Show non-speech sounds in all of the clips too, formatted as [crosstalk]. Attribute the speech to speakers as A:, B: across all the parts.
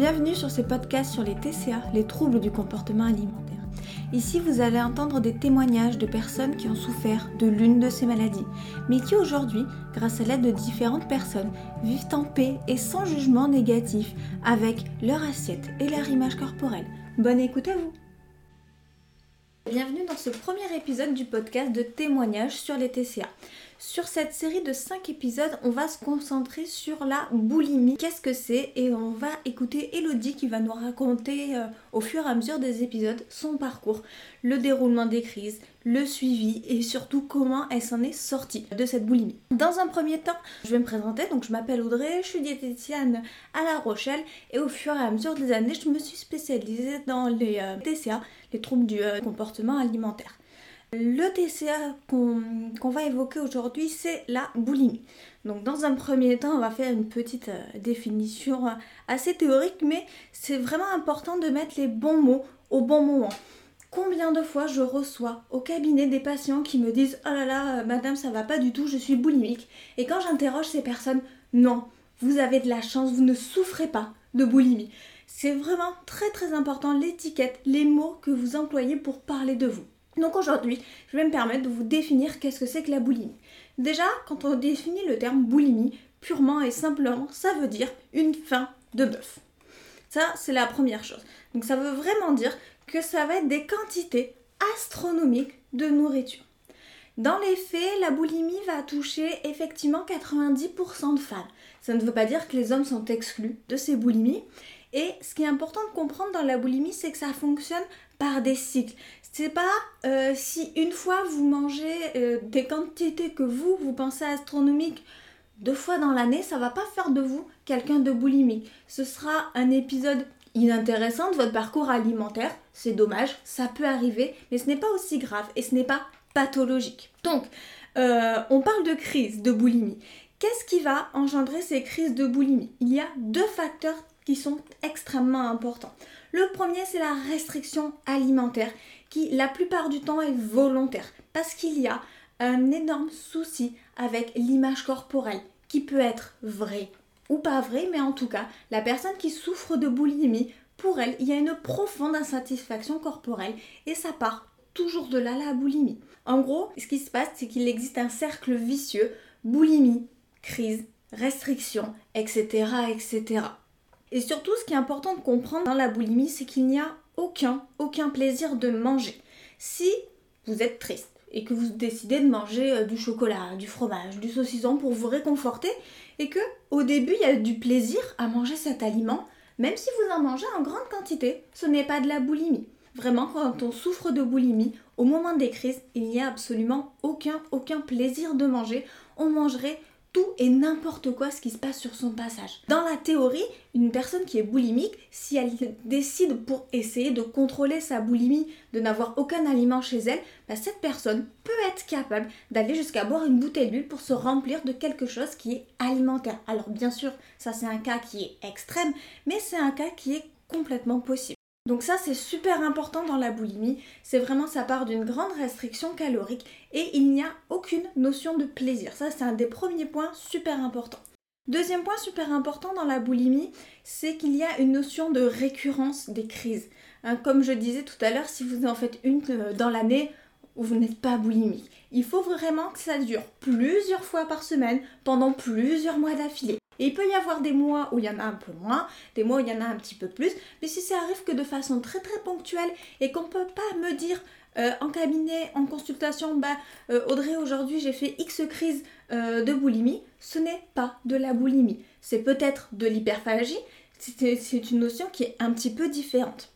A: Bienvenue sur ce podcast sur les TCA, les troubles du comportement alimentaire. Ici, vous allez entendre des témoignages de personnes qui ont souffert de l'une de ces maladies, mais qui aujourd'hui, grâce à l'aide de différentes personnes, vivent en paix et sans jugement négatif avec leur assiette et leur image corporelle. Bonne écoute à vous Bienvenue dans ce premier épisode du podcast de témoignages sur les TCA. Sur cette série de 5 épisodes, on va se concentrer sur la boulimie. Qu'est-ce que c'est Et on va écouter Elodie qui va nous raconter euh, au fur et à mesure des épisodes son parcours, le déroulement des crises, le suivi et surtout comment elle s'en est sortie de cette boulimie. Dans un premier temps, je vais me présenter. Donc je m'appelle Audrey, je suis diététicienne à La Rochelle et au fur et à mesure des années, je me suis spécialisée dans les euh, TCA, les troubles du euh, comportement alimentaire. Le TCA qu'on va évoquer aujourd'hui, c'est la boulimie. Donc dans un premier temps, on va faire une petite euh, définition euh, assez théorique, mais c'est vraiment important de mettre les bons mots au bon moment. Combien de fois je reçois au cabinet des patients qui me disent Oh là là, euh, madame, ça va pas du tout, je suis boulimique. Et quand j'interroge ces personnes, non, vous avez de la chance, vous ne souffrez pas de boulimie. C'est vraiment très très important l'étiquette, les mots que vous employez pour parler de vous. Donc aujourd'hui, je vais me permettre de vous définir qu'est-ce que c'est que la boulimie. Déjà, quand on définit le terme boulimie, purement et simplement, ça veut dire une faim de bœuf. Ça, c'est la première chose. Donc ça veut vraiment dire que ça va être des quantités astronomiques de nourriture. Dans les faits, la boulimie va toucher effectivement 90% de femmes. Ça ne veut pas dire que les hommes sont exclus de ces boulimies. Et ce qui est important de comprendre dans la boulimie, c'est que ça fonctionne par des cycles. C'est pas euh, si une fois vous mangez euh, des quantités que vous, vous pensez astronomiques deux fois dans l'année, ça va pas faire de vous quelqu'un de boulimique. Ce sera un épisode inintéressant de votre parcours alimentaire. C'est dommage, ça peut arriver, mais ce n'est pas aussi grave et ce n'est pas pathologique. Donc, euh, on parle de crise de boulimie. Qu'est-ce qui va engendrer ces crises de boulimie? Il y a deux facteurs sont extrêmement importants. Le premier, c'est la restriction alimentaire qui, la plupart du temps, est volontaire parce qu'il y a un énorme souci avec l'image corporelle qui peut être vraie ou pas vraie, mais en tout cas, la personne qui souffre de boulimie, pour elle, il y a une profonde insatisfaction corporelle et ça part toujours de là la boulimie. En gros, ce qui se passe, c'est qu'il existe un cercle vicieux boulimie, crise, restriction, etc., etc. Et surtout, ce qui est important de comprendre dans la boulimie, c'est qu'il n'y a aucun, aucun plaisir de manger. Si vous êtes triste et que vous décidez de manger euh, du chocolat, du fromage, du saucisson pour vous réconforter, et que au début il y a du plaisir à manger cet aliment, même si vous en mangez en grande quantité, ce n'est pas de la boulimie. Vraiment, quand on souffre de boulimie, au moment des crises, il n'y a absolument aucun, aucun plaisir de manger. On mangerait tout et n'importe quoi ce qui se passe sur son passage. Dans la théorie, une personne qui est boulimique, si elle décide pour essayer de contrôler sa boulimie, de n'avoir aucun aliment chez elle, bah, cette personne peut être capable d'aller jusqu'à boire une bouteille d'huile pour se remplir de quelque chose qui est alimentaire. Alors bien sûr, ça c'est un cas qui est extrême, mais c'est un cas qui est complètement possible. Donc ça c'est super important dans la boulimie, c'est vraiment ça part d'une grande restriction calorique et il n'y a aucune notion de plaisir. Ça c'est un des premiers points super importants. Deuxième point super important dans la boulimie, c'est qu'il y a une notion de récurrence des crises. Hein, comme je disais tout à l'heure, si vous en faites une euh, dans l'année, vous n'êtes pas boulimique. Il faut vraiment que ça dure plusieurs fois par semaine pendant plusieurs mois d'affilée. Et il peut y avoir des mois où il y en a un peu moins, des mois où il y en a un petit peu plus, mais si ça arrive que de façon très très ponctuelle et qu'on ne peut pas me dire euh, en cabinet, en consultation, bah euh, Audrey aujourd'hui j'ai fait X crise euh, de boulimie, ce n'est pas de la boulimie. C'est peut-être de l'hyperphagie, c'est une notion qui est un petit peu différente.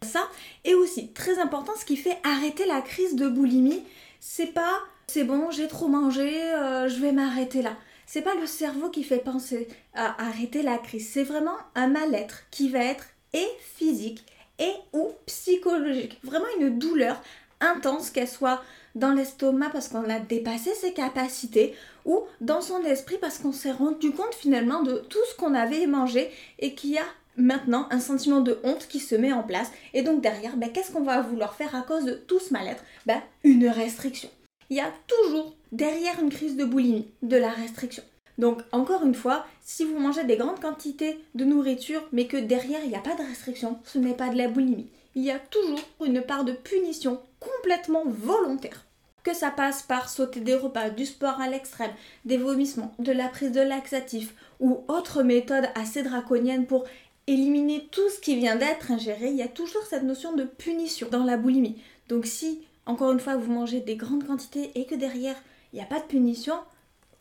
A: Ça, et aussi très important, ce qui fait arrêter la crise de boulimie, c'est pas c'est bon, j'ai trop mangé, je vais m'arrêter là c'est pas le cerveau qui fait penser à arrêter la crise, c'est vraiment un mal-être qui va être et physique et ou psychologique. Vraiment une douleur intense, qu'elle soit dans l'estomac parce qu'on a dépassé ses capacités ou dans son esprit parce qu'on s'est rendu compte finalement de tout ce qu'on avait mangé et qu'il y a maintenant un sentiment de honte qui se met en place. Et donc derrière ben, qu'est-ce qu'on va vouloir faire à cause de tout ce mal-être? Ben, une restriction il y a toujours derrière une crise de boulimie de la restriction. Donc encore une fois, si vous mangez des grandes quantités de nourriture mais que derrière il n'y a pas de restriction, ce n'est pas de la boulimie. Il y a toujours une part de punition complètement volontaire. Que ça passe par sauter des repas, du sport à l'extrême, des vomissements, de la prise de laxatifs ou autres méthodes assez draconiennes pour éliminer tout ce qui vient d'être ingéré, il y a toujours cette notion de punition dans la boulimie. Donc si, encore une fois, vous mangez des grandes quantités et que derrière, il n'y a pas de punition,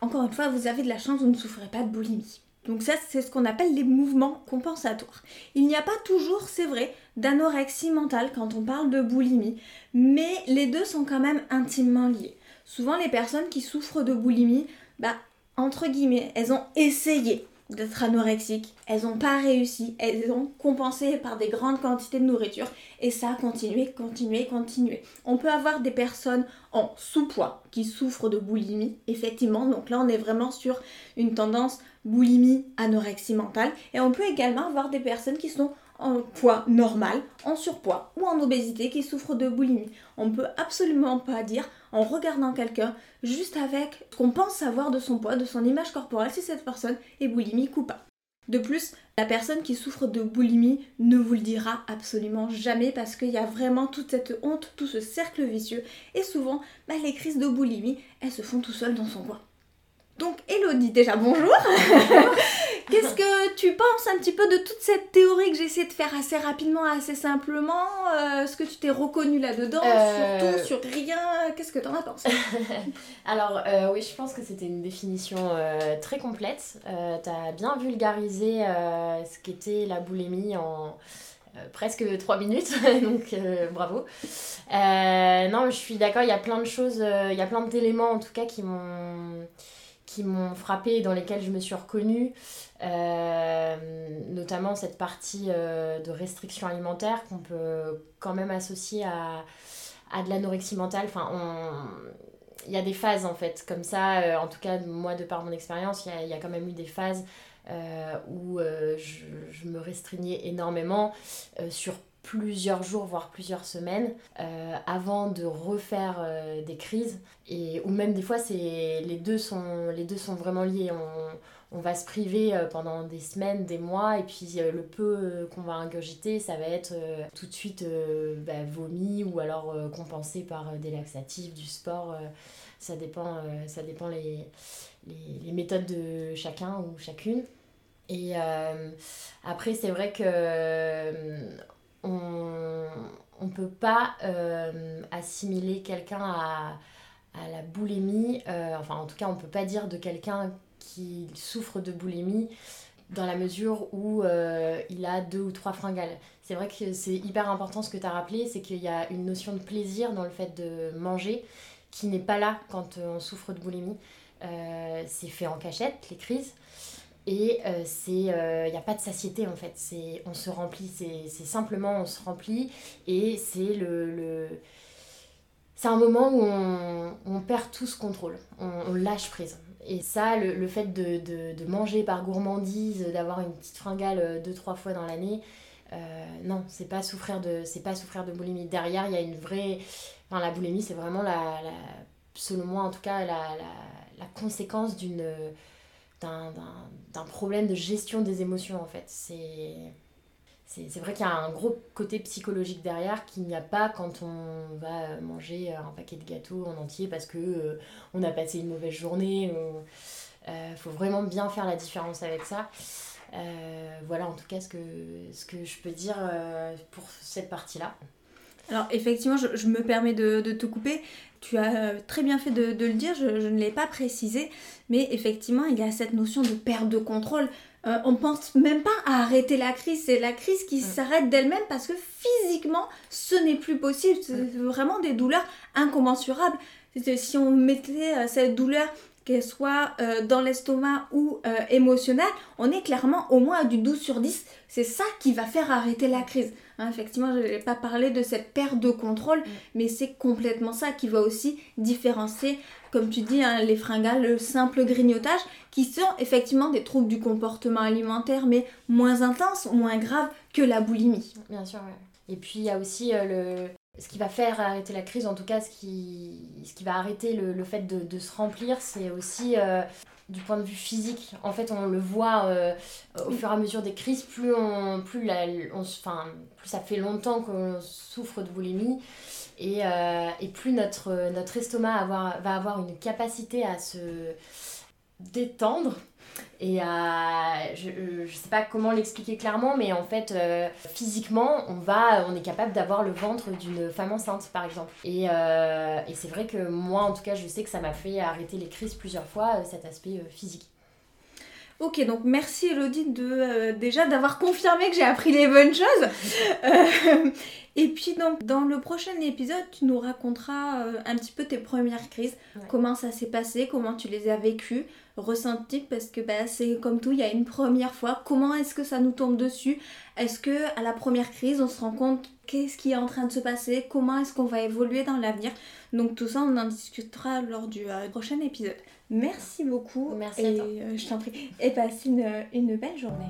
A: encore une fois, vous avez de la chance, vous ne souffrez pas de boulimie. Donc ça, c'est ce qu'on appelle les mouvements compensatoires. Il n'y a pas toujours, c'est vrai, d'anorexie mentale quand on parle de boulimie, mais les deux sont quand même intimement liés. Souvent, les personnes qui souffrent de boulimie, bah, entre guillemets, elles ont essayé d'être anorexiques, elles n'ont pas réussi, elles ont compensé par des grandes quantités de nourriture. Et ça a continué, continué, continué. On peut avoir des personnes en sous-poids qui souffrent de boulimie, effectivement, donc là on est vraiment sur une tendance boulimie, anorexie mentale. Et on peut également avoir des personnes qui sont en poids normal, en surpoids ou en obésité qui souffrent de boulimie. On ne peut absolument pas dire en regardant quelqu'un juste avec ce qu'on pense savoir de son poids, de son image corporelle si cette personne est boulimique ou pas. De plus, la personne qui souffre de boulimie ne vous le dira absolument jamais parce qu'il y a vraiment toute cette honte, tout ce cercle vicieux et souvent bah, les crises de boulimie, elles se font tout seules dans son coin. Donc Elodie, déjà bonjour. [laughs] Qu'est-ce que tu penses un petit peu de toute cette théorie que j'ai essayé de faire assez rapidement, assez simplement euh, Est-ce que tu t'es reconnue là-dedans
B: Euh,
A: Surtout, sur rien Qu'est-ce que t'en as pensé [laughs]
B: Alors euh, oui, je pense que c'était une définition euh, très complète. Euh, T'as bien vulgarisé euh, ce qu'était la boulimie en euh, presque 3 minutes, [laughs] donc euh, bravo. Euh, non, je suis d'accord, il y a plein de choses, euh, il y a plein d'éléments en tout cas qui m'ont qui m'ont frappé et dans lesquels je me suis reconnue, Euh, notamment cette partie euh, de restriction alimentaire qu'on peut quand même associer à, à de l'anorexie mentale. Enfin, on- il y a des phases en fait, comme ça, euh, en tout cas moi de par mon expérience, il y a, quand même eu des phases où je, me restreignais énormément sur plusieurs jours, voire plusieurs semaines, euh, avant de refaire euh, des crises. Et, ou même des fois, les, deux sont, les deux sont vraiment liés. On, on va se priver euh, pendant des semaines, des mois, et puis le peu qu'on va ingurgiter, ça va être tout de suite bah, vomi ou alors compensé par des laxatifs, du sport. ça dépend, ça dépend les, les, méthodes de chacun ou chacune. Et après, c'est vrai que on on peut pas euh, assimiler quelqu'un à, la boulimie. euh, enfin, en tout cas, on peut pas dire de quelqu'un qui souffre de boulimie dans la mesure où euh, il a deux ou trois fringales. C'est vrai que c'est hyper important ce que tu as rappelé, c'est qu'il y a une notion de plaisir dans le fait de manger qui n'est pas là quand on souffre de boulimie. C'est fait en cachette, les crises. Et euh, c'est, il n'y a pas de satiété en fait. C'est, on se remplit, c'est, simplement on se remplit et c'est le, le- c'est un moment où on, on perd tout ce contrôle, on, lâche prise. Et ça, le, le fait de, de, manger par gourmandise, d'avoir une petite fringale euh, deux trois fois dans l'année, euh, non, c'est pas souffrir de, c'est pas souffrir de boulimie. Derrière, il y a une vraie, enfin la boulimie, c'est vraiment la, la, selon moi en tout cas, la, la, la conséquence d'une d'un, problème de gestion des émotions en fait. C'est c'est vrai qu'il y a un gros côté psychologique derrière qu'il n'y a pas quand on va manger un paquet de gâteaux en entier parce que euh, on a passé une mauvaise journée. Il faut vraiment bien faire la différence avec ça. Euh, voilà en tout cas ce que, ce que je peux dire euh, pour cette partie-là.
A: Alors effectivement, je, je me permets de, de te couper. Tu as euh, très bien fait de, de le dire, je, je ne l'ai pas précisé, mais effectivement, il y a cette notion de perte de contrôle. Euh, on pense même pas à arrêter la crise, c'est la crise qui
B: Mm.
A: s'arrête d'elle-même parce que physiquement, ce n'est plus possible. C'est vraiment des douleurs incommensurables. Si on mettait euh, cette douleur qu'elle soit euh, dans l'estomac ou euh, émotionnelle, on est clairement au moins à du 12 sur 10. C'est ça qui va faire arrêter la crise. Hein, effectivement, je n'ai pas parlé de cette perte de contrôle, mais c'est complètement ça qui va aussi différencier, comme tu dis, hein, les fringales, le simple grignotage, qui sont effectivement des troubles du comportement alimentaire, mais moins intenses, moins graves que la boulimie.
B: Bien sûr, ouais. Et puis il y a aussi euh, le, Ce qui va faire arrêter la crise, en tout cas, ce qui, ce qui va arrêter le, fait de, se remplir, c'est aussi euh, du point de vue physique. En fait, on le voit euh, au fur et à mesure des crises, plus, on, plus, la, enfin, plus ça fait longtemps qu'on souffre de boulimie. Et, euh, et, plus notre, notre estomac va avoir une capacité à se détendre et je ne sais pas comment l'expliquer clairement, mais en fait, euh, physiquement, on, va, on est capable d'avoir le ventre d'une femme enceinte, par exemple. Et, euh, et c'est vrai que moi, en tout cas, je sais que ça m'a fait arrêter les crises plusieurs fois, euh, cet aspect physique.
A: Ok, donc merci Elodie de, déjà d'avoir confirmé que j'ai appris les bonnes choses. [laughs] et puis donc dans le prochain épisode, tu nous raconteras un petit peu tes premières crises, comment ça s'est passé, comment tu les as vécues, ressenti parce que bah, c'est comme tout, il y a une première fois. Comment est-ce que ça nous tombe dessus? Est-ce que à la première crise, on se rend compte qu'est-ce qui est en train de se passer? Comment est-ce qu'on va évoluer dans l'avenir? Donc tout ça, on en discutera lors du euh, prochain épisode. Merci beaucoup.
B: Merci et,
A: euh, je t'en prie. Et passe une, une belle journée.